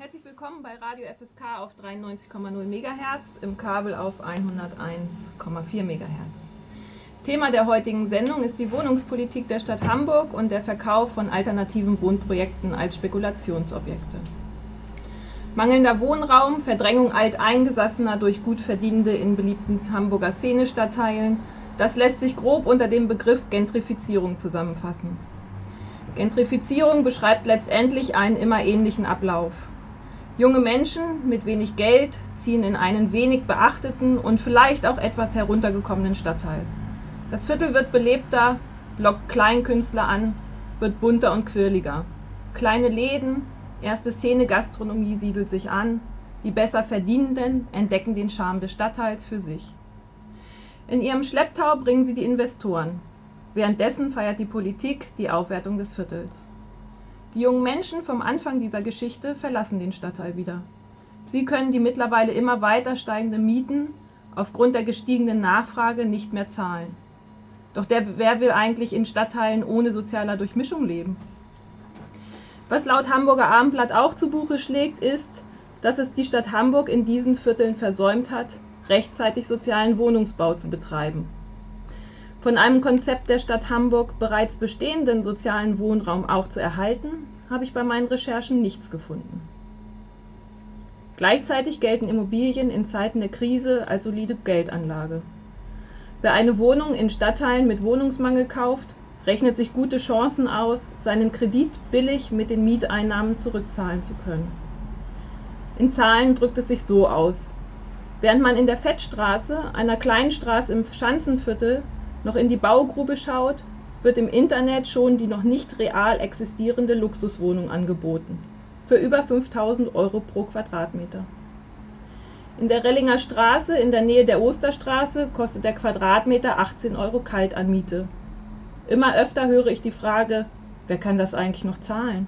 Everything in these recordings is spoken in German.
Herzlich willkommen bei Radio FSK auf 93,0 MHz, im Kabel auf 101,4 MHz. Thema der heutigen Sendung ist die Wohnungspolitik der Stadt Hamburg und der Verkauf von alternativen Wohnprojekten als Spekulationsobjekte. Mangelnder Wohnraum, Verdrängung Alteingesassener durch Gutverdienende in beliebten Hamburger Szenestadtteilen, das lässt sich grob unter dem Begriff Gentrifizierung zusammenfassen. Gentrifizierung beschreibt letztendlich einen immer ähnlichen Ablauf. Junge Menschen mit wenig Geld ziehen in einen wenig beachteten und vielleicht auch etwas heruntergekommenen Stadtteil. Das Viertel wird belebter, lockt Kleinkünstler an, wird bunter und quirliger. Kleine Läden, erste Szene Gastronomie siedelt sich an, die besser Verdienenden entdecken den Charme des Stadtteils für sich. In ihrem Schlepptau bringen sie die Investoren. Währenddessen feiert die Politik die Aufwertung des Viertels. Die jungen Menschen vom Anfang dieser Geschichte verlassen den Stadtteil wieder. Sie können die mittlerweile immer weiter steigenden Mieten aufgrund der gestiegenen Nachfrage nicht mehr zahlen. Doch wer will eigentlich in Stadtteilen ohne sozialer Durchmischung leben? Was laut Hamburger Abendblatt auch zu Buche schlägt, ist, dass es die Stadt Hamburg in diesen Vierteln versäumt hat, rechtzeitig sozialen Wohnungsbau zu betreiben von einem Konzept der Stadt Hamburg bereits bestehenden sozialen Wohnraum auch zu erhalten, habe ich bei meinen Recherchen nichts gefunden. Gleichzeitig gelten Immobilien in Zeiten der Krise als solide Geldanlage. Wer eine Wohnung in Stadtteilen mit Wohnungsmangel kauft, rechnet sich gute Chancen aus, seinen Kredit billig mit den Mieteinnahmen zurückzahlen zu können. In Zahlen drückt es sich so aus. Während man in der Fettstraße, einer kleinen Straße im Schanzenviertel, noch in die Baugrube schaut, wird im Internet schon die noch nicht real existierende Luxuswohnung angeboten. Für über 5000 Euro pro Quadratmeter. In der Rellinger Straße in der Nähe der Osterstraße kostet der Quadratmeter 18 Euro Kaltanmiete. Immer öfter höre ich die Frage, wer kann das eigentlich noch zahlen?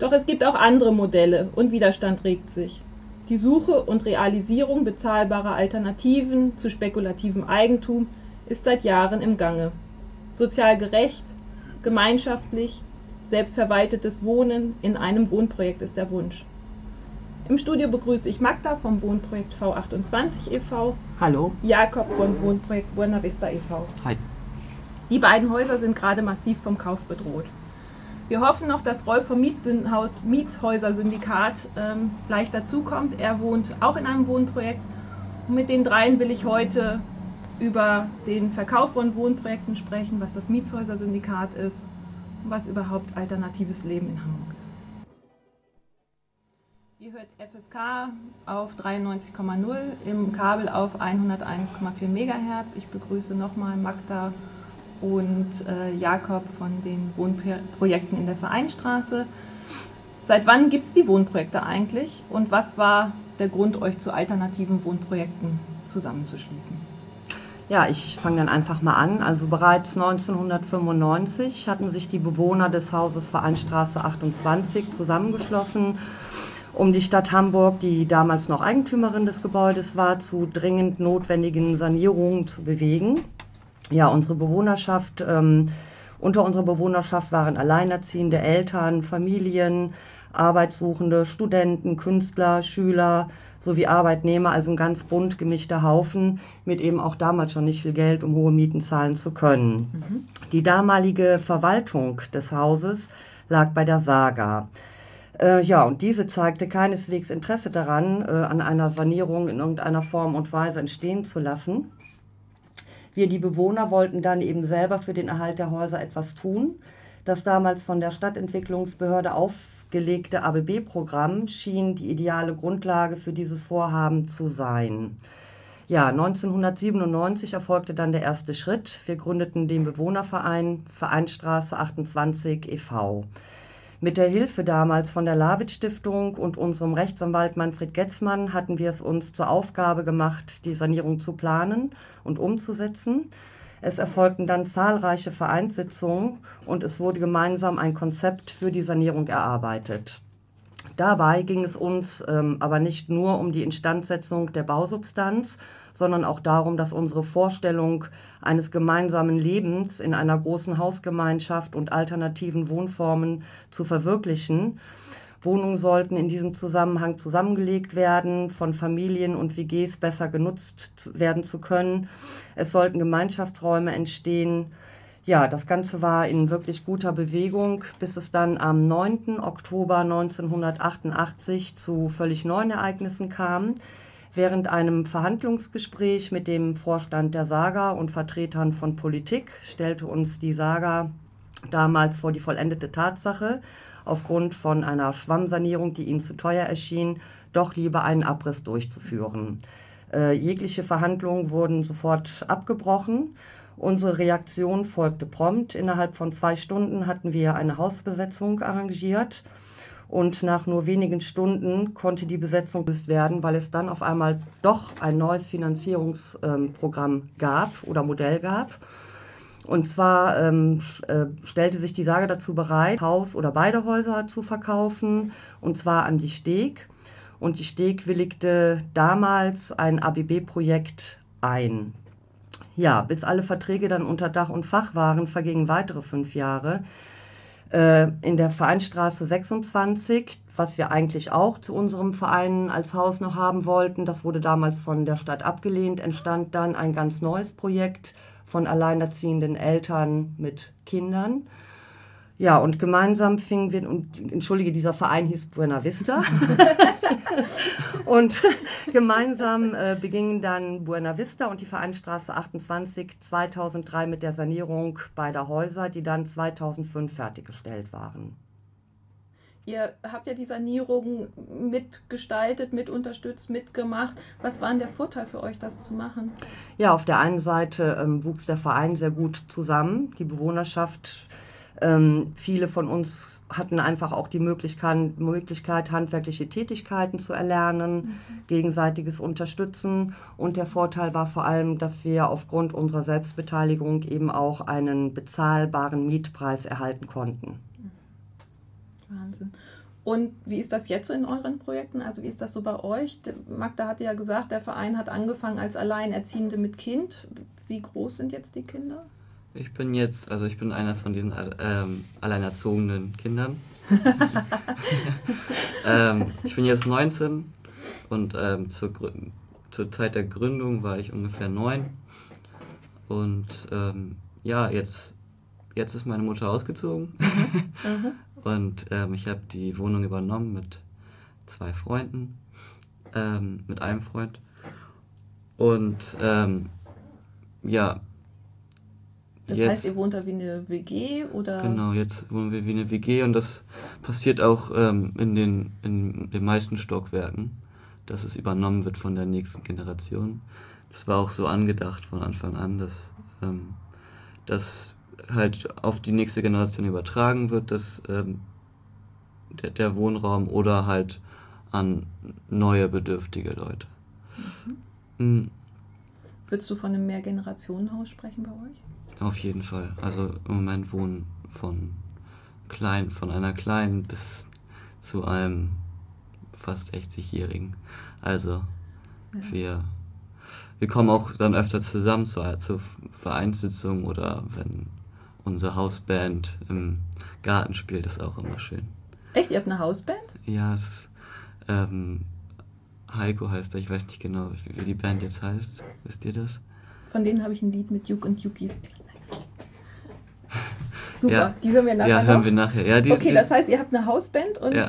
Doch es gibt auch andere Modelle und Widerstand regt sich. Die Suche und Realisierung bezahlbarer Alternativen zu spekulativem Eigentum ist seit Jahren im Gange. Sozial gerecht, gemeinschaftlich, selbstverwaltetes Wohnen in einem Wohnprojekt ist der Wunsch. Im Studio begrüße ich Magda vom Wohnprojekt V28 e.V. Hallo. Jakob vom Wohnprojekt Buena Vista e.V. Hi. Die beiden Häuser sind gerade massiv vom Kauf bedroht. Wir hoffen noch, dass Rolf vom Mietshäuser Syndikat ähm, gleich dazukommt. Er wohnt auch in einem Wohnprojekt. Und mit den dreien will ich heute über den Verkauf von Wohnprojekten sprechen, was das Mietshäuser-Syndikat ist und was überhaupt alternatives Leben in Hamburg ist. Ihr hört FSK auf 93,0, im Kabel auf 101,4 MHz. Ich begrüße nochmal Magda und äh, Jakob von den Wohnprojekten in der Vereinstraße. Seit wann gibt es die Wohnprojekte eigentlich und was war der Grund, euch zu alternativen Wohnprojekten zusammenzuschließen? Ja, ich fange dann einfach mal an. Also bereits 1995 hatten sich die Bewohner des Hauses Vereinstraße 28 zusammengeschlossen, um die Stadt Hamburg, die damals noch Eigentümerin des Gebäudes war, zu dringend notwendigen Sanierungen zu bewegen. Ja, unsere Bewohnerschaft, ähm, unter unserer Bewohnerschaft waren alleinerziehende Eltern, Familien, Arbeitssuchende, Studenten, Künstler, Schüler, sowie Arbeitnehmer, also ein ganz bunt gemischter Haufen mit eben auch damals schon nicht viel Geld, um hohe Mieten zahlen zu können. Mhm. Die damalige Verwaltung des Hauses lag bei der Saga. Äh, ja, und diese zeigte keineswegs Interesse daran, äh, an einer Sanierung in irgendeiner Form und Weise entstehen zu lassen. Wir, die Bewohner, wollten dann eben selber für den Erhalt der Häuser etwas tun. Das damals von der Stadtentwicklungsbehörde auf gelegte ABB-Programm schien die ideale Grundlage für dieses Vorhaben zu sein. Ja, 1997 erfolgte dann der erste Schritt. Wir gründeten den Bewohnerverein Vereinstraße 28 e.V. Mit der Hilfe damals von der Lavitz Stiftung und unserem Rechtsanwalt Manfred Getzmann hatten wir es uns zur Aufgabe gemacht, die Sanierung zu planen und umzusetzen. Es erfolgten dann zahlreiche Vereinssitzungen und es wurde gemeinsam ein Konzept für die Sanierung erarbeitet. Dabei ging es uns ähm, aber nicht nur um die Instandsetzung der Bausubstanz, sondern auch darum, dass unsere Vorstellung eines gemeinsamen Lebens in einer großen Hausgemeinschaft und alternativen Wohnformen zu verwirklichen Wohnungen sollten in diesem Zusammenhang zusammengelegt werden, von Familien und WGs besser genutzt werden zu können. Es sollten Gemeinschaftsräume entstehen. Ja, das Ganze war in wirklich guter Bewegung, bis es dann am 9. Oktober 1988 zu völlig neuen Ereignissen kam. Während einem Verhandlungsgespräch mit dem Vorstand der Saga und Vertretern von Politik stellte uns die Saga damals vor die vollendete Tatsache, aufgrund von einer Schwammsanierung, die ihnen zu teuer erschien, doch lieber einen Abriss durchzuführen. Äh, jegliche Verhandlungen wurden sofort abgebrochen. Unsere Reaktion folgte prompt. Innerhalb von zwei Stunden hatten wir eine Hausbesetzung arrangiert und nach nur wenigen Stunden konnte die Besetzung gelöst werden, weil es dann auf einmal doch ein neues Finanzierungsprogramm gab oder Modell gab. Und zwar ähm, äh, stellte sich die Sage dazu bereit, Haus oder beide Häuser zu verkaufen, und zwar an die Steg. Und die Steg willigte damals ein ABB-Projekt ein. Ja, bis alle Verträge dann unter Dach und Fach waren, vergingen weitere fünf Jahre. Äh, in der Vereinstraße 26, was wir eigentlich auch zu unserem Verein als Haus noch haben wollten. Das wurde damals von der Stadt abgelehnt, entstand dann ein ganz neues Projekt von alleinerziehenden Eltern mit Kindern. Ja, und gemeinsam fingen wir, und entschuldige, dieser Verein hieß Buena Vista. und gemeinsam äh, begingen dann Buena Vista und die Vereinstraße 28 2003 mit der Sanierung beider Häuser, die dann 2005 fertiggestellt waren. Ihr habt ja die Sanierung mitgestaltet, mit unterstützt, mitgemacht. Was war denn der Vorteil für euch, das zu machen? Ja, auf der einen Seite ähm, wuchs der Verein sehr gut zusammen. Die Bewohnerschaft ähm, viele von uns hatten einfach auch die Möglichkeit, Möglichkeit handwerkliche Tätigkeiten zu erlernen, mhm. gegenseitiges Unterstützen. Und der Vorteil war vor allem, dass wir aufgrund unserer Selbstbeteiligung eben auch einen bezahlbaren Mietpreis erhalten konnten. Wahnsinn. Und wie ist das jetzt so in euren Projekten? Also wie ist das so bei euch? Magda hatte ja gesagt, der Verein hat angefangen als Alleinerziehende mit Kind. Wie groß sind jetzt die Kinder? Ich bin jetzt, also ich bin einer von diesen ähm, alleinerzogenen Kindern. ähm, ich bin jetzt 19 und ähm, zur, zur Zeit der Gründung war ich ungefähr 9. Und ähm, ja, jetzt, jetzt ist meine Mutter ausgezogen. Mhm. und ähm, ich habe die Wohnung übernommen mit zwei Freunden, ähm, mit einem Freund. Und ja, das jetzt, heißt, ihr wohnt da wie eine WG oder? Genau, jetzt wohnen wir wie eine WG und das passiert auch ähm, in, den, in den meisten Stockwerken, dass es übernommen wird von der nächsten Generation. Das war auch so angedacht von Anfang an, dass ähm, das halt auf die nächste Generation übertragen wird, dass ähm, der, der Wohnraum oder halt an neue bedürftige Leute. Mhm. Mhm. Würdest du von einem Mehrgenerationenhaus sprechen bei euch? Auf jeden Fall. Also im Moment wohnen von klein, von einer kleinen bis zu einem fast 60-Jährigen. Also ja. wir, wir kommen auch dann öfter zusammen zu, zur Vereinssitzung oder wenn unsere Hausband im Garten spielt, ist auch immer schön. Echt? Ihr habt eine Hausband? Ja, es, ähm, Heiko heißt er, ich weiß nicht genau, wie die Band jetzt heißt. Wisst ihr das? Von denen habe ich ein Lied mit Juk und Yukis. Super, ja. die hören wir nachher. Ja, hören noch. wir nachher. Ja, die, okay, die, das heißt, ihr habt eine Hausband und ja.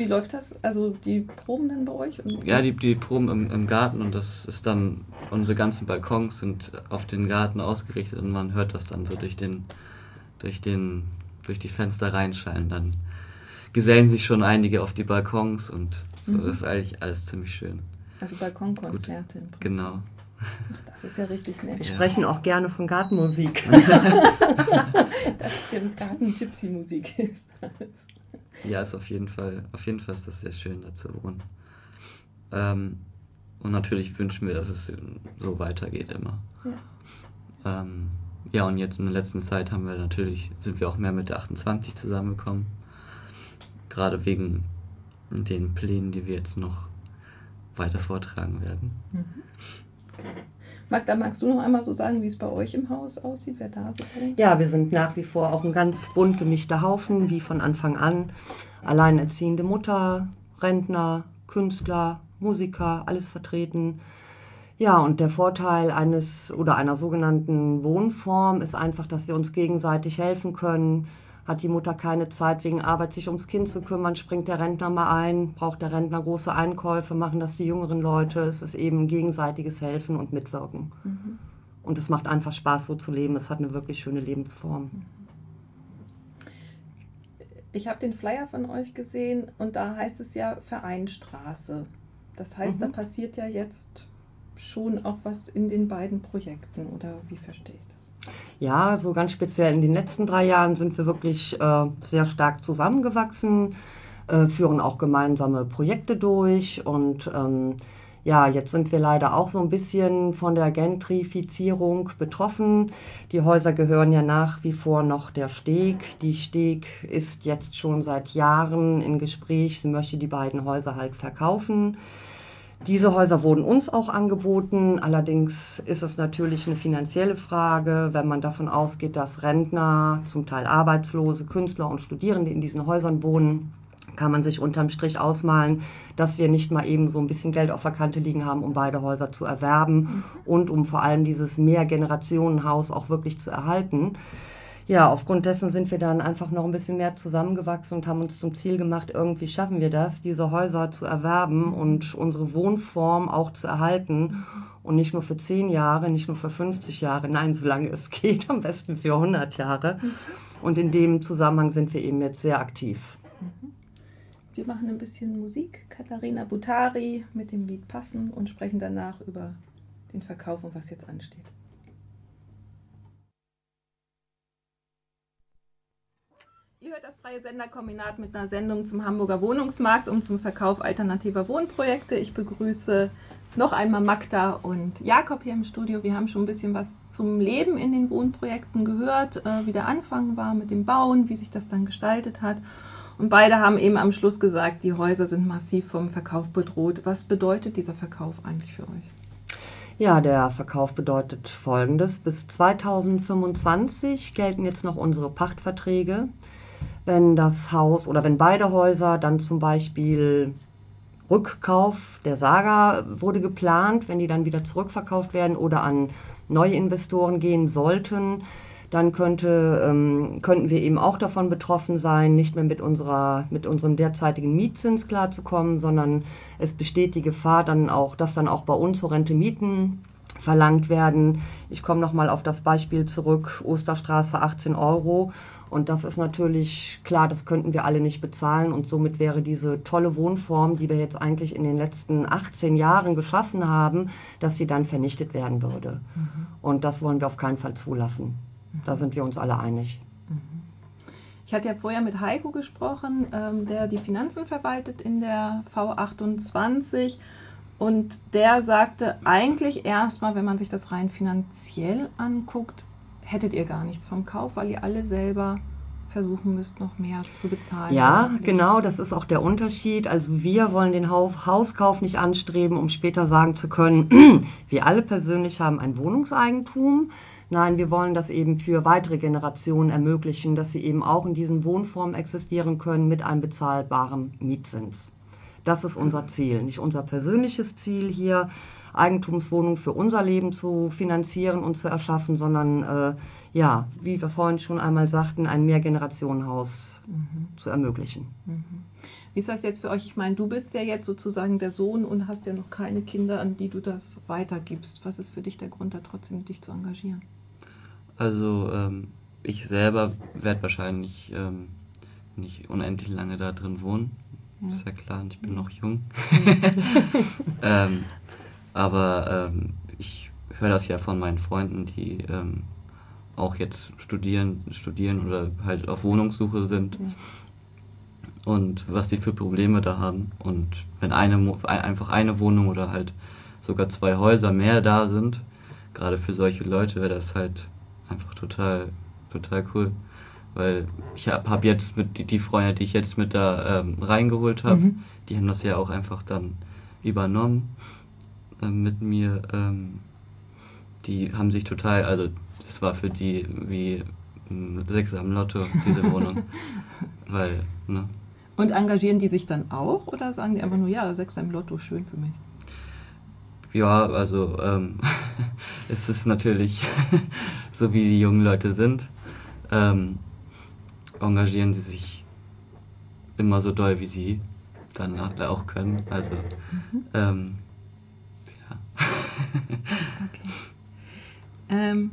Wie läuft das? Also die proben dann bei euch? ja, die, die proben im, im Garten und das ist dann, unsere ganzen Balkons sind auf den Garten ausgerichtet und man hört das dann so durch den, durch den, durch die Fenster reinschallen. Dann gesellen sich schon einige auf die Balkons und so, mhm. das ist eigentlich alles ziemlich schön. Also Balkonkonzerte. Genau. Ach, das ist ja richtig nett. Wir ja. sprechen auch gerne von Gartenmusik. das stimmt, Garten-Gypsy-Musik ist das. Ja, ist auf jeden Fall, auf jeden Fall ist das sehr schön, da zu wohnen. Ähm, und natürlich wünschen wir, dass es so weitergeht immer. Ja. Ähm, ja, und jetzt in der letzten Zeit haben wir natürlich, sind wir auch mehr mit der 28 zusammengekommen. Gerade wegen den Plänen, die wir jetzt noch weiter vortragen werden. Mhm. Magda, magst du noch einmal so sagen, wie es bei euch im Haus aussieht, wer da so? Ja, wir sind nach wie vor auch ein ganz bunt gemischter Haufen, wie von Anfang an. Alleinerziehende Mutter, Rentner, Künstler, Musiker, alles vertreten. Ja, und der Vorteil eines oder einer sogenannten Wohnform ist einfach, dass wir uns gegenseitig helfen können. Hat die Mutter keine Zeit wegen Arbeit, sich ums Kind zu kümmern, springt der Rentner mal ein, braucht der Rentner große Einkäufe, machen das die jüngeren Leute. Es ist eben gegenseitiges Helfen und Mitwirken. Mhm. Und es macht einfach Spaß, so zu leben. Es hat eine wirklich schöne Lebensform. Ich habe den Flyer von euch gesehen und da heißt es ja Vereinstraße. Das heißt, mhm. da passiert ja jetzt schon auch was in den beiden Projekten oder wie verstehe ich? Ja, so ganz speziell in den letzten drei Jahren sind wir wirklich äh, sehr stark zusammengewachsen, äh, führen auch gemeinsame Projekte durch und ähm, ja, jetzt sind wir leider auch so ein bisschen von der Gentrifizierung betroffen. Die Häuser gehören ja nach wie vor noch der Steg. Die Steg ist jetzt schon seit Jahren in Gespräch. Sie möchte die beiden Häuser halt verkaufen. Diese Häuser wurden uns auch angeboten. Allerdings ist es natürlich eine finanzielle Frage, wenn man davon ausgeht, dass Rentner, zum Teil Arbeitslose, Künstler und Studierende in diesen Häusern wohnen, kann man sich unterm Strich ausmalen, dass wir nicht mal eben so ein bisschen Geld auf der Kante liegen haben, um beide Häuser zu erwerben und um vor allem dieses Mehrgenerationenhaus auch wirklich zu erhalten ja, aufgrund dessen sind wir dann einfach noch ein bisschen mehr zusammengewachsen und haben uns zum Ziel gemacht, irgendwie schaffen wir das, diese Häuser zu erwerben und unsere Wohnform auch zu erhalten. Und nicht nur für zehn Jahre, nicht nur für 50 Jahre, nein, solange es geht, am besten für 100 Jahre. Und in dem Zusammenhang sind wir eben jetzt sehr aktiv. Wir machen ein bisschen Musik, Katharina Butari mit dem Lied Passen und sprechen danach über den Verkauf und was jetzt ansteht. Ihr hört das freie Senderkombinat mit einer Sendung zum Hamburger Wohnungsmarkt und zum Verkauf alternativer Wohnprojekte. Ich begrüße noch einmal Magda und Jakob hier im Studio. Wir haben schon ein bisschen was zum Leben in den Wohnprojekten gehört, äh, wie der Anfang war mit dem Bauen, wie sich das dann gestaltet hat. Und beide haben eben am Schluss gesagt, die Häuser sind massiv vom Verkauf bedroht. Was bedeutet dieser Verkauf eigentlich für euch? Ja, der Verkauf bedeutet Folgendes. Bis 2025 gelten jetzt noch unsere Pachtverträge wenn das Haus oder wenn beide Häuser dann zum Beispiel Rückkauf der Saga wurde geplant, wenn die dann wieder zurückverkauft werden oder an neue Investoren gehen sollten, dann könnte, ähm, könnten wir eben auch davon betroffen sein, nicht mehr mit, unserer, mit unserem derzeitigen Mietzins klarzukommen, sondern es besteht die Gefahr, dann auch, dass dann auch bei uns horrende Mieten verlangt werden. Ich komme nochmal auf das Beispiel zurück, Osterstraße 18 Euro und das ist natürlich klar, das könnten wir alle nicht bezahlen. Und somit wäre diese tolle Wohnform, die wir jetzt eigentlich in den letzten 18 Jahren geschaffen haben, dass sie dann vernichtet werden würde. Mhm. Und das wollen wir auf keinen Fall zulassen. Mhm. Da sind wir uns alle einig. Mhm. Ich hatte ja vorher mit Heiko gesprochen, ähm, der die Finanzen verwaltet in der V28. Und der sagte eigentlich erstmal, wenn man sich das rein finanziell anguckt, hättet ihr gar nichts vom Kauf, weil ihr alle selber versuchen müsst, noch mehr zu bezahlen. Ja, genau, das ist auch der Unterschied. Also wir wollen den Hauskauf nicht anstreben, um später sagen zu können, wir alle persönlich haben ein Wohnungseigentum. Nein, wir wollen das eben für weitere Generationen ermöglichen, dass sie eben auch in diesen Wohnformen existieren können mit einem bezahlbaren Mietzins. Das ist unser Ziel, nicht unser persönliches Ziel hier, Eigentumswohnungen für unser Leben zu finanzieren und zu erschaffen, sondern äh, ja, wie wir vorhin schon einmal sagten, ein Mehrgenerationenhaus mhm. zu ermöglichen. Mhm. Wie ist das jetzt für euch? Ich meine, du bist ja jetzt sozusagen der Sohn und hast ja noch keine Kinder, an die du das weitergibst. Was ist für dich der Grund, da trotzdem dich zu engagieren? Also ähm, ich selber werde wahrscheinlich ähm, nicht unendlich lange da drin wohnen. Ja. Ist ja klar, und ich bin noch jung. ähm, aber ähm, ich höre das ja von meinen Freunden, die ähm, auch jetzt studieren, studieren oder halt auf Wohnungssuche sind. Ja. Und was die für Probleme da haben. Und wenn eine einfach eine Wohnung oder halt sogar zwei Häuser mehr da sind, gerade für solche Leute wäre das halt einfach total, total cool. Weil ich habe hab jetzt mit die, die, Freunde, die ich jetzt mit da ähm, reingeholt habe, mhm. die haben das ja auch einfach dann übernommen äh, mit mir. Ähm, die haben sich total, also das war für die wie Sechs am Lotto, diese Wohnung. Weil, ne? Und engagieren die sich dann auch oder sagen die einfach nur, ja, Sechs im Lotto, schön für mich? Ja, also ähm, es ist natürlich so, wie die jungen Leute sind, ähm, engagieren sie sich immer so doll, wie sie dann auch können. Also, mhm. ähm. Okay. Ähm,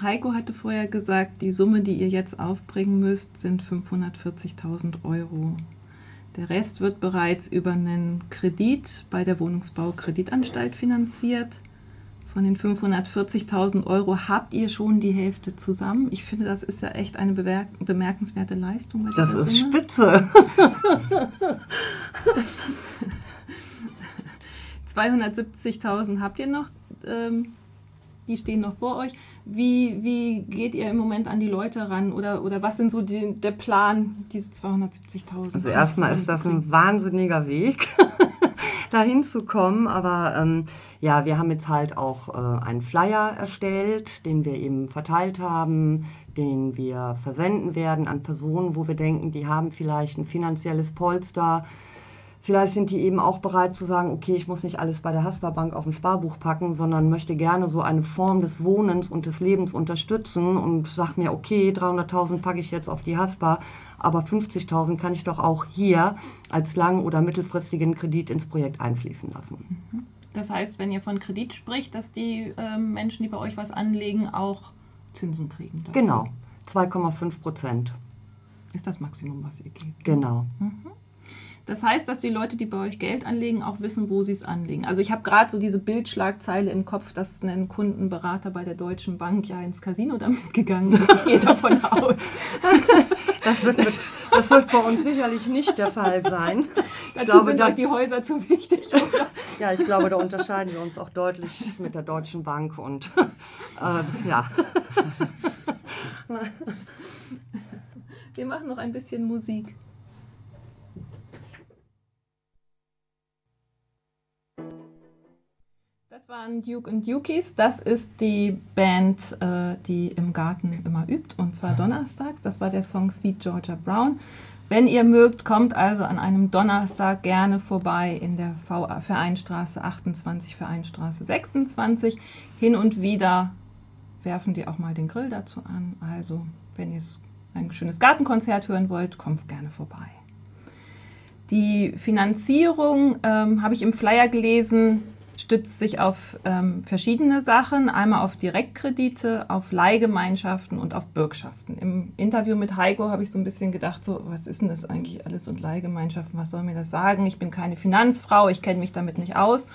Heiko hatte vorher gesagt, die Summe, die ihr jetzt aufbringen müsst, sind 540.000 Euro. Der Rest wird bereits über einen Kredit bei der Wohnungsbaukreditanstalt finanziert. Von den 540.000 Euro habt ihr schon die Hälfte zusammen. Ich finde, das ist ja echt eine bemerkenswerte Leistung. das ist Summe. spitze. 270.000 habt ihr noch. Ähm, die stehen noch vor euch. Wie, wie geht ihr im Moment an die Leute ran oder, oder was sind so die, der Plan, diese 270.000? Also erstmal ist das ein wahnsinniger Weg, dahin zu kommen. Aber ähm, ja, wir haben jetzt halt auch äh, einen Flyer erstellt, den wir eben verteilt haben, den wir versenden werden an Personen, wo wir denken, die haben vielleicht ein finanzielles Polster Vielleicht sind die eben auch bereit zu sagen, okay, ich muss nicht alles bei der Haspa-Bank auf ein Sparbuch packen, sondern möchte gerne so eine Form des Wohnens und des Lebens unterstützen und sag mir, okay, 300.000 packe ich jetzt auf die Haspa, aber 50.000 kann ich doch auch hier als lang- oder mittelfristigen Kredit ins Projekt einfließen lassen. Mhm. Das heißt, wenn ihr von Kredit spricht, dass die äh, Menschen, die bei euch was anlegen, auch Zinsen kriegen? Dafür. Genau, 2,5 Prozent. Ist das Maximum, was ihr gebt? Genau. Mhm. Das heißt, dass die Leute, die bei euch Geld anlegen, auch wissen, wo sie es anlegen. Also ich habe gerade so diese Bildschlagzeile im Kopf, dass ein Kundenberater bei der Deutschen Bank ja ins Casino damit gegangen ist. Ich gehe davon aus. Das wird, mit, das wird bei uns sicherlich nicht der Fall sein. Ich Dazu glaube, sind da, die Häuser zu wichtig. Oder? ja, ich glaube, da unterscheiden wir uns auch deutlich mit der Deutschen Bank und äh, ja. Wir machen noch ein bisschen Musik. Das waren Duke und Dukies. Das ist die Band, äh, die im Garten immer übt, und zwar donnerstags. Das war der Song Sweet Georgia Brown. Wenn ihr mögt, kommt also an einem Donnerstag gerne vorbei in der Vereinstraße 28, Vereinstraße 26. Hin und wieder werfen die auch mal den Grill dazu an. Also, wenn ihr ein schönes Gartenkonzert hören wollt, kommt gerne vorbei. Die Finanzierung ähm, habe ich im Flyer gelesen stützt sich auf ähm, verschiedene Sachen, einmal auf Direktkredite, auf Leihgemeinschaften und auf Bürgschaften. Im Interview mit Heiko habe ich so ein bisschen gedacht, so, was ist denn das eigentlich alles und Leihgemeinschaften, was soll mir das sagen? Ich bin keine Finanzfrau, ich kenne mich damit nicht aus.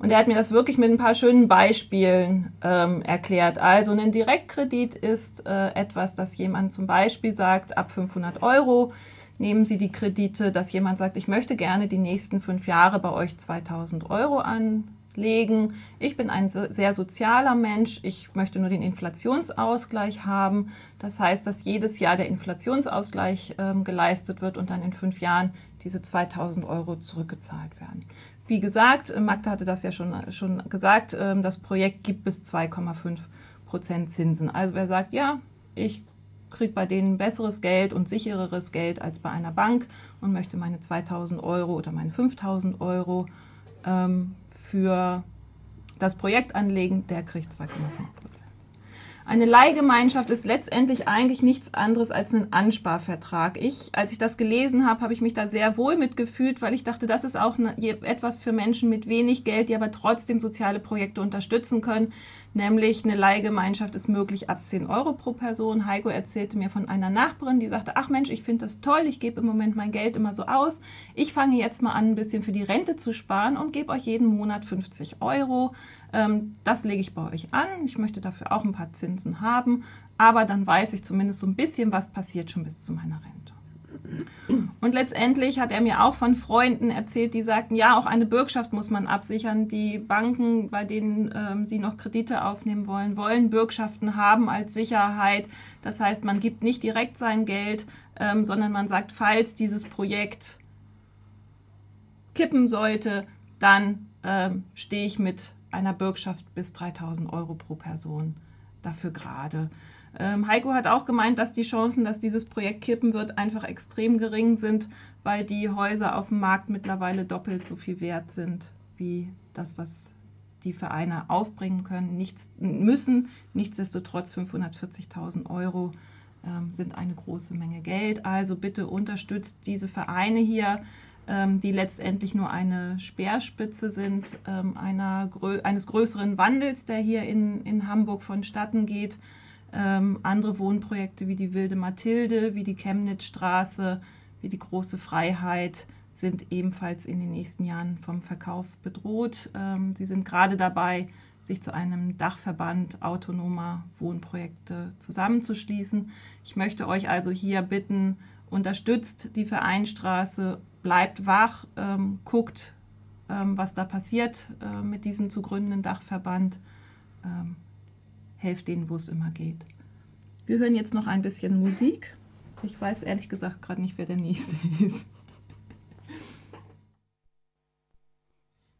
Und er hat mir das wirklich mit ein paar schönen Beispielen ähm, erklärt. Also ein Direktkredit ist äh, etwas, dass jemand zum Beispiel sagt, ab 500 Euro nehmen Sie die Kredite, dass jemand sagt, ich möchte gerne die nächsten fünf Jahre bei euch 2000 Euro anlegen. Ich bin ein sehr sozialer Mensch. Ich möchte nur den Inflationsausgleich haben. Das heißt, dass jedes Jahr der Inflationsausgleich äh, geleistet wird und dann in fünf Jahren diese 2000 Euro zurückgezahlt werden. Wie gesagt, äh, Magda hatte das ja schon, schon gesagt, äh, das Projekt gibt bis 2,5 Prozent Zinsen. Also wer sagt, ja, ich kriege bei denen besseres Geld und sichereres Geld als bei einer Bank und möchte meine 2000 Euro oder meine 5000 Euro ähm, für das Projekt anlegen, der kriegt 2,5 Prozent. Eine Leihgemeinschaft ist letztendlich eigentlich nichts anderes als ein Ansparvertrag. Ich, als ich das gelesen habe, habe ich mich da sehr wohl mitgefühlt, weil ich dachte, das ist auch eine, etwas für Menschen mit wenig Geld, die aber trotzdem soziale Projekte unterstützen können. Nämlich eine Leihgemeinschaft ist möglich ab 10 Euro pro Person. Heiko erzählte mir von einer Nachbarin, die sagte, ach Mensch, ich finde das toll, ich gebe im Moment mein Geld immer so aus. Ich fange jetzt mal an, ein bisschen für die Rente zu sparen und gebe euch jeden Monat 50 Euro. Ähm, das lege ich bei euch an. Ich möchte dafür auch ein paar Zinsen haben, aber dann weiß ich zumindest so ein bisschen, was passiert schon bis zu meiner Rente. Und letztendlich hat er mir auch von Freunden erzählt, die sagten, ja, auch eine Bürgschaft muss man absichern. Die Banken, bei denen ähm, sie noch Kredite aufnehmen wollen, wollen Bürgschaften haben als Sicherheit. Das heißt, man gibt nicht direkt sein Geld, ähm, sondern man sagt, falls dieses Projekt kippen sollte, dann ähm, stehe ich mit einer Bürgschaft bis 3000 Euro pro Person dafür gerade. Ähm, Heiko hat auch gemeint, dass die Chancen, dass dieses Projekt kippen wird, einfach extrem gering sind, weil die Häuser auf dem Markt mittlerweile doppelt so viel wert sind wie das, was die Vereine aufbringen können, nichts müssen. Nichtsdestotrotz 540.000 Euro ähm, sind eine große Menge Geld. Also bitte unterstützt diese Vereine hier, die letztendlich nur eine Speerspitze sind ähm, einer, eines größeren Wandels, der hier in, in Hamburg vonstatten geht. Ähm, andere Wohnprojekte wie die Wilde Mathilde, wie die Chemnitzstraße, wie die Große Freiheit sind ebenfalls in den nächsten Jahren vom Verkauf bedroht. Ähm, sie sind gerade dabei, sich zu einem Dachverband autonomer Wohnprojekte zusammenzuschließen. Ich möchte euch also hier bitten, unterstützt die Vereinstraße, bleibt wach, ähm, guckt, ähm, was da passiert äh, mit diesem zu gründenden Dachverband. Ähm, helft denen, wo es immer geht. Wir hören jetzt noch ein bisschen Musik. Ich weiß ehrlich gesagt gerade nicht, wer der nächste ist.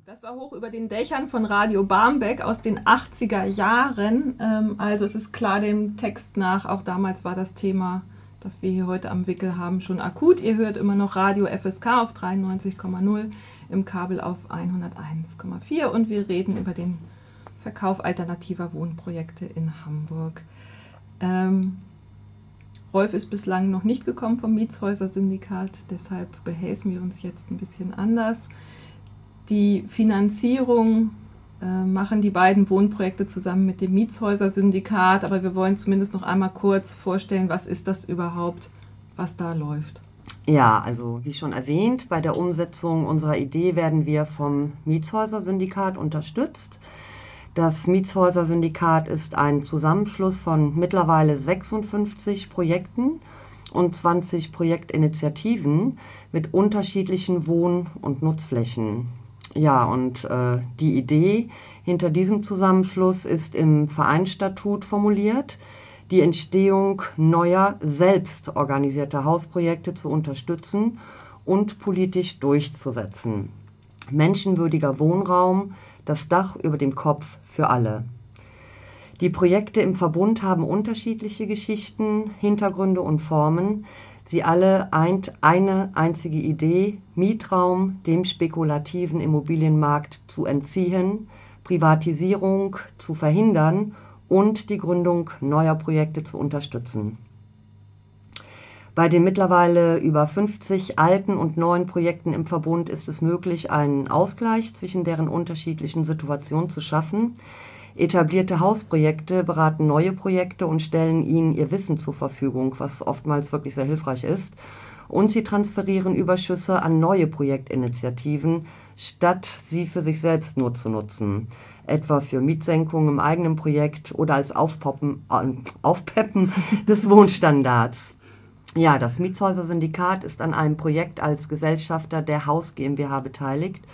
Das war hoch über den Dächern von Radio Barmbek aus den 80er Jahren. Ähm, also es ist klar dem Text nach, auch damals war das Thema, das wir hier heute am Wickel haben, schon akut. Ihr hört immer noch Radio FSK auf 93,0, im Kabel auf 101,4 und wir reden über den Verkauf alternativer Wohnprojekte in Hamburg. Ähm, Rolf ist bislang noch nicht gekommen vom Mietshäuser-Syndikat, deshalb behelfen wir uns jetzt ein bisschen anders. Die Finanzierung äh, machen die beiden Wohnprojekte zusammen mit dem Mietshäuser-Syndikat, aber wir wollen zumindest noch einmal kurz vorstellen, was ist das überhaupt, was da läuft. Ja, also wie schon erwähnt, bei der Umsetzung unserer Idee werden wir vom Mietshäuser-Syndikat unterstützt. Das Mietshäuser-Syndikat ist ein Zusammenschluss von mittlerweile 56 Projekten und 20 Projektinitiativen mit unterschiedlichen Wohn- und Nutzflächen. Ja, und äh, die Idee hinter diesem Zusammenschluss ist im Vereinsstatut formuliert, die Entstehung neuer, selbst organisierter Hausprojekte zu unterstützen und politisch durchzusetzen. Menschenwürdiger Wohnraum, das Dach über dem Kopf für alle. Die Projekte im Verbund haben unterschiedliche Geschichten, Hintergründe und Formen, Sie alle eint eine einzige Idee, Mietraum dem spekulativen Immobilienmarkt zu entziehen, Privatisierung zu verhindern und die Gründung neuer Projekte zu unterstützen. Bei den mittlerweile über 50 alten und neuen Projekten im Verbund ist es möglich, einen Ausgleich zwischen deren unterschiedlichen Situationen zu schaffen, Etablierte Hausprojekte beraten neue Projekte und stellen ihnen ihr Wissen zur Verfügung, was oftmals wirklich sehr hilfreich ist. Und sie transferieren Überschüsse an neue Projektinitiativen, statt sie für sich selbst nur zu nutzen. Etwa für Mietsenkungen im eigenen Projekt oder als Aufpoppen, äh, Aufpeppen des Wohnstandards. Ja, das Mietshäuser-Syndikat ist an einem Projekt als Gesellschafter der Haus GmbH beteiligt.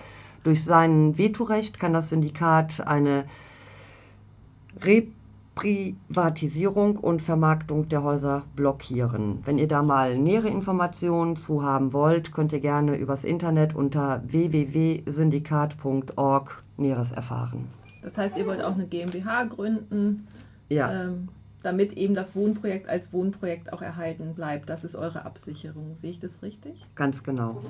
Durch sein Vetorecht kann das Syndikat eine Reprivatisierung und Vermarktung der Häuser blockieren. Wenn ihr da mal nähere Informationen zu haben wollt, könnt ihr gerne übers Internet unter www.syndikat.org Näheres erfahren. Das heißt, ihr wollt auch eine GmbH gründen, ja. ähm, damit eben das Wohnprojekt als Wohnprojekt auch erhalten bleibt. Das ist eure Absicherung. Sehe ich das richtig? Ganz genau.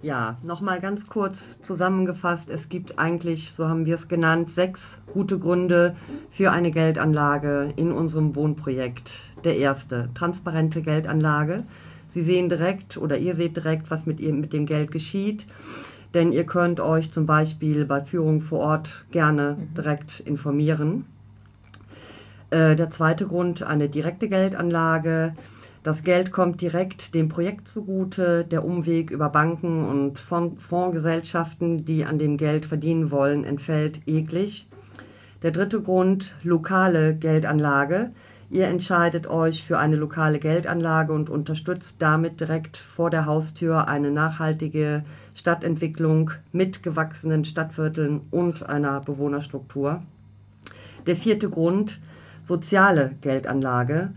Ja, nochmal ganz kurz zusammengefasst. Es gibt eigentlich, so haben wir es genannt, sechs gute Gründe für eine Geldanlage in unserem Wohnprojekt. Der erste, transparente Geldanlage. Sie sehen direkt oder ihr seht direkt, was mit, ihr, mit dem Geld geschieht. Denn ihr könnt euch zum Beispiel bei Führung vor Ort gerne mhm. direkt informieren. Äh, der zweite Grund, eine direkte Geldanlage. Das Geld kommt direkt dem Projekt zugute. Der Umweg über Banken und Fondsgesellschaften, die an dem Geld verdienen wollen, entfällt eklig. Der dritte Grund, lokale Geldanlage. Ihr entscheidet euch für eine lokale Geldanlage und unterstützt damit direkt vor der Haustür eine nachhaltige Stadtentwicklung mit gewachsenen Stadtvierteln und einer Bewohnerstruktur. Der vierte Grund, soziale Geldanlage.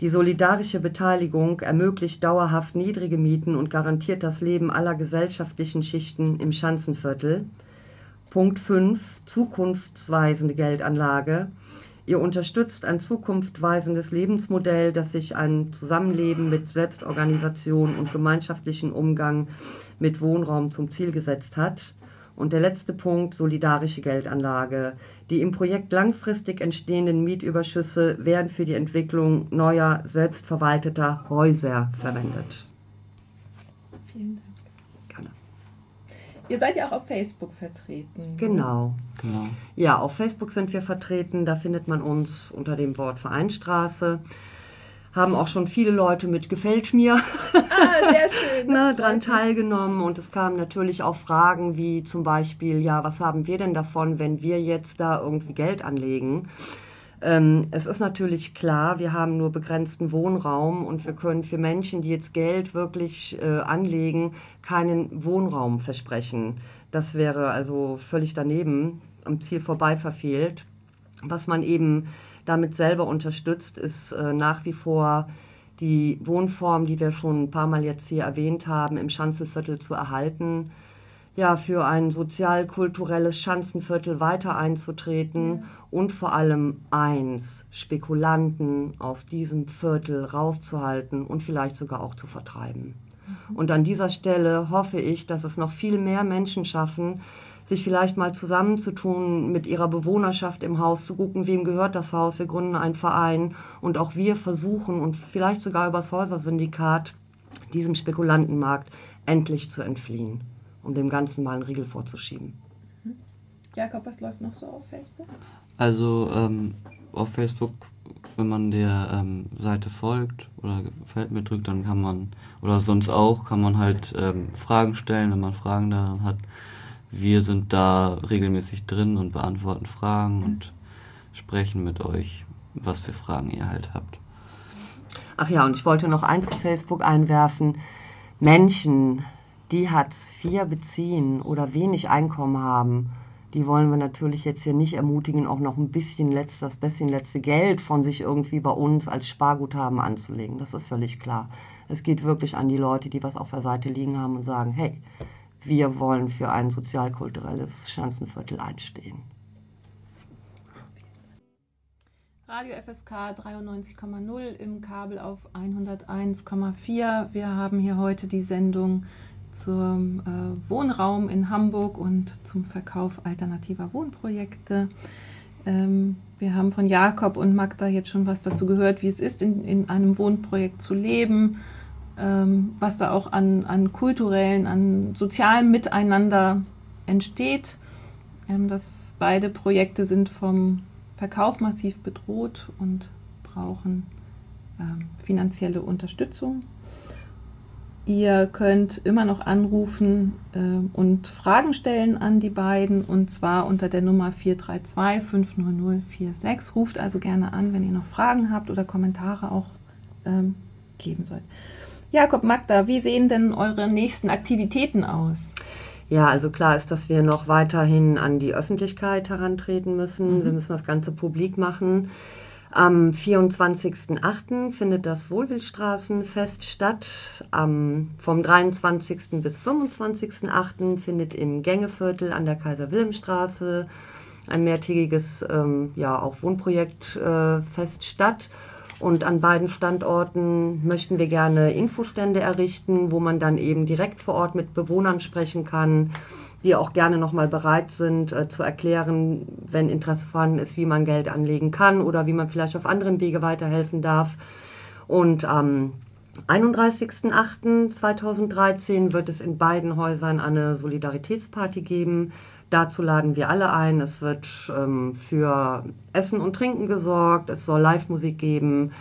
Die solidarische Beteiligung ermöglicht dauerhaft niedrige Mieten und garantiert das Leben aller gesellschaftlichen Schichten im Schanzenviertel. Punkt 5. Zukunftsweisende Geldanlage. Ihr unterstützt ein zukunftsweisendes Lebensmodell, das sich ein Zusammenleben mit Selbstorganisation und gemeinschaftlichen Umgang mit Wohnraum zum Ziel gesetzt hat. Und der letzte Punkt, solidarische Geldanlage. Die im Projekt langfristig entstehenden Mietüberschüsse werden für die Entwicklung neuer, selbstverwalteter Häuser verwendet. Vielen Dank. Gerne. Ihr seid ja auch auf Facebook vertreten. Genau. genau. Ja, auf Facebook sind wir vertreten. Da findet man uns unter dem Wort Vereinstraße haben auch schon viele Leute mit Gefällt mir ah, sehr schön, ne, dran teilgenommen. Und es kamen natürlich auch Fragen wie zum Beispiel, ja, was haben wir denn davon, wenn wir jetzt da irgendwie Geld anlegen? Ähm, es ist natürlich klar, wir haben nur begrenzten Wohnraum und wir können für Menschen, die jetzt Geld wirklich äh, anlegen, keinen Wohnraum versprechen. Das wäre also völlig daneben, am Ziel vorbei verfehlt. Was man eben damit selber unterstützt, ist äh, nach wie vor die Wohnform, die wir schon ein paar Mal jetzt hier erwähnt haben, im Schanzenviertel zu erhalten. Ja, für ein sozial-kulturelles Schanzenviertel weiter einzutreten ja. und vor allem eins, Spekulanten aus diesem Viertel rauszuhalten und vielleicht sogar auch zu vertreiben. Mhm. Und an dieser Stelle hoffe ich, dass es noch viel mehr Menschen schaffen, sich vielleicht mal zusammenzutun mit ihrer Bewohnerschaft im Haus, zu gucken, wem gehört das Haus, wir gründen einen Verein und auch wir versuchen und vielleicht sogar übers Häusersyndikat diesem Spekulantenmarkt endlich zu entfliehen, um dem Ganzen mal einen Riegel vorzuschieben. Mhm. Jakob, was läuft noch so auf Facebook? Also ähm, auf Facebook, wenn man der ähm, Seite folgt oder gefällt mir drückt, dann kann man, oder sonst auch, kann man halt ähm, Fragen stellen, wenn man Fragen daran hat wir sind da regelmäßig drin und beantworten Fragen und sprechen mit euch, was für Fragen ihr halt habt. Ach ja, und ich wollte noch eins zu Facebook einwerfen. Menschen, die Hartz IV beziehen oder wenig Einkommen haben, die wollen wir natürlich jetzt hier nicht ermutigen, auch noch ein bisschen letzt, das bisschen letzte Geld von sich irgendwie bei uns als Sparguthaben anzulegen. Das ist völlig klar. Es geht wirklich an die Leute, die was auf der Seite liegen haben und sagen, hey, wir wollen für ein sozialkulturelles Schanzenviertel einstehen. Radio FSK 93,0 im Kabel auf 101,4. Wir haben hier heute die Sendung zum äh, Wohnraum in Hamburg und zum Verkauf alternativer Wohnprojekte. Ähm, wir haben von Jakob und Magda jetzt schon was dazu gehört, wie es ist, in, in einem Wohnprojekt zu leben ähm, was da auch an, an kulturellen, an sozialem Miteinander entsteht. Ähm, dass beide Projekte sind vom Verkauf massiv bedroht und brauchen ähm, finanzielle Unterstützung. Ihr könnt immer noch anrufen äh, und Fragen stellen an die beiden und zwar unter der Nummer 432 500 46. Ruft also gerne an, wenn ihr noch Fragen habt oder Kommentare auch ähm, geben sollt. Jakob Magda, wie sehen denn eure nächsten Aktivitäten aus? Ja, also klar ist, dass wir noch weiterhin an die Öffentlichkeit herantreten müssen. Mhm. Wir müssen das Ganze publik machen. Am 24.08. findet das Wohlwildstraßenfest statt. Am, vom 23. bis 25.08. findet im Gängeviertel an der Kaiser-Wilhelm-Straße ein mehrtägiges ähm, ja, auch Wohnprojektfest äh, statt. Und an beiden Standorten möchten wir gerne Infostände errichten, wo man dann eben direkt vor Ort mit Bewohnern sprechen kann, die auch gerne nochmal bereit sind äh, zu erklären, wenn Interesse vorhanden ist, wie man Geld anlegen kann oder wie man vielleicht auf anderen Wege weiterhelfen darf. Und am 31.08.2013 wird es in beiden Häusern eine Solidaritätsparty geben Dazu laden wir alle ein. Es wird ähm, für Essen und Trinken gesorgt. Es soll Live-Musik geben.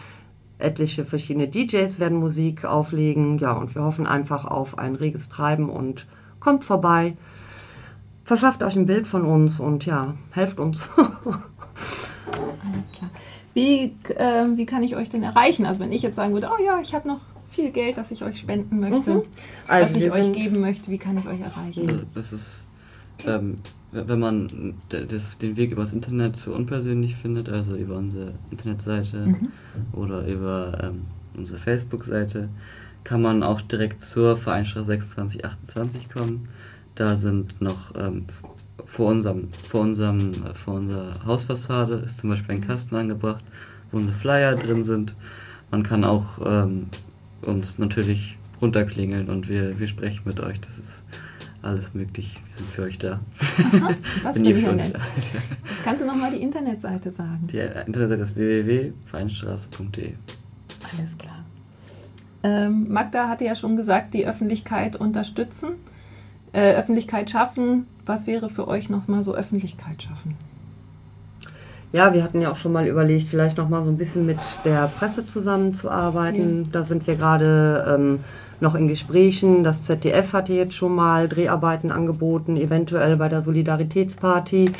Etliche verschiedene DJs werden Musik auflegen. Ja, und wir hoffen einfach auf ein reges Treiben und kommt vorbei. Verschafft euch ein Bild von uns und ja, helft uns. Alles klar. Wie, äh, wie kann ich euch denn erreichen? Also wenn ich jetzt sagen würde, oh ja, ich habe noch viel Geld, das ich euch spenden möchte, mhm. also was ich euch geben möchte, wie kann ich euch erreichen? Das ist ähm, wenn man das, den Weg übers Internet zu unpersönlich findet, also über unsere Internetseite mhm. oder über ähm, unsere Facebook-Seite, kann man auch direkt zur Vereinstraße 2628 kommen. Da sind noch ähm, vor unserem, vor unserem, äh, vor unserer Hausfassade ist zum Beispiel ein Kasten angebracht, wo unsere Flyer drin sind. Man kann auch ähm, uns natürlich runterklingeln und wir, wir sprechen mit euch. Das ist alles möglich. Wir sind für euch da. Aha, das Wenn ihr für uns seid. Kannst du nochmal die Internetseite sagen? Die Internetseite ist www.vereinstraße.de. Alles klar. Ähm, Magda hatte ja schon gesagt, die Öffentlichkeit unterstützen, äh, Öffentlichkeit schaffen. Was wäre für euch nochmal so Öffentlichkeit schaffen? Ja, wir hatten ja auch schon mal überlegt, vielleicht nochmal so ein bisschen mit der Presse zusammenzuarbeiten. Ja. Da sind wir gerade ähm, noch in Gesprächen. Das ZDF hatte jetzt schon mal Dreharbeiten angeboten, eventuell bei der Solidaritätsparty.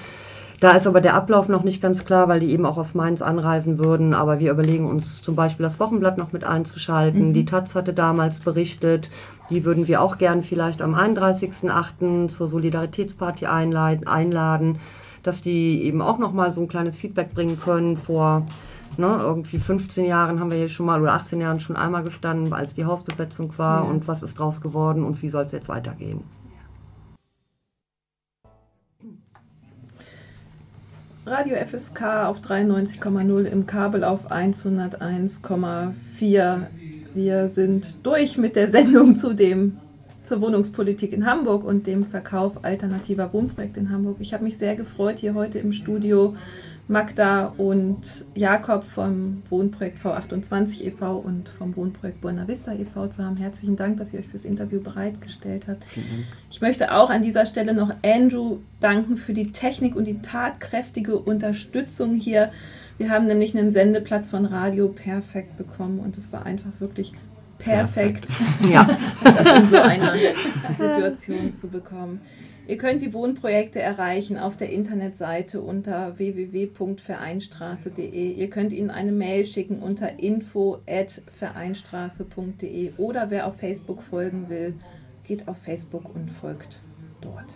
Da ist aber der Ablauf noch nicht ganz klar, weil die eben auch aus Mainz anreisen würden. Aber wir überlegen uns zum Beispiel das Wochenblatt noch mit einzuschalten. Mhm. Die Taz hatte damals berichtet, die würden wir auch gern vielleicht am 31.08. zur Solidaritätsparty einladen, dass die eben auch noch mal so ein kleines Feedback bringen können vor Ne, irgendwie 15 Jahren haben wir hier schon mal oder 18 Jahren schon einmal gestanden, als die Hausbesetzung war ja. und was ist draus geworden und wie soll es jetzt weitergehen. Radio FSK auf 93,0 im Kabel auf 101,4. Wir sind durch mit der Sendung zu dem zur Wohnungspolitik in Hamburg und dem Verkauf alternativer Wohnprojekte in Hamburg. Ich habe mich sehr gefreut, hier heute im Studio Magda und Jakob vom Wohnprojekt V28 e.V. und vom Wohnprojekt Buena Vista e.V. zu haben. Herzlichen Dank, dass ihr euch fürs Interview bereitgestellt habt. Ich möchte auch an dieser Stelle noch Andrew danken für die Technik und die tatkräftige Unterstützung hier. Wir haben nämlich einen Sendeplatz von Radio Perfekt bekommen und es war einfach wirklich perfekt, perfekt. Ja. das in so einer Situation zu bekommen. Ihr könnt die Wohnprojekte erreichen auf der Internetseite unter www.vereinstraße.de. Ihr könnt ihnen eine Mail schicken unter info@vereinstraße.de oder wer auf Facebook folgen will, geht auf Facebook und folgt dort.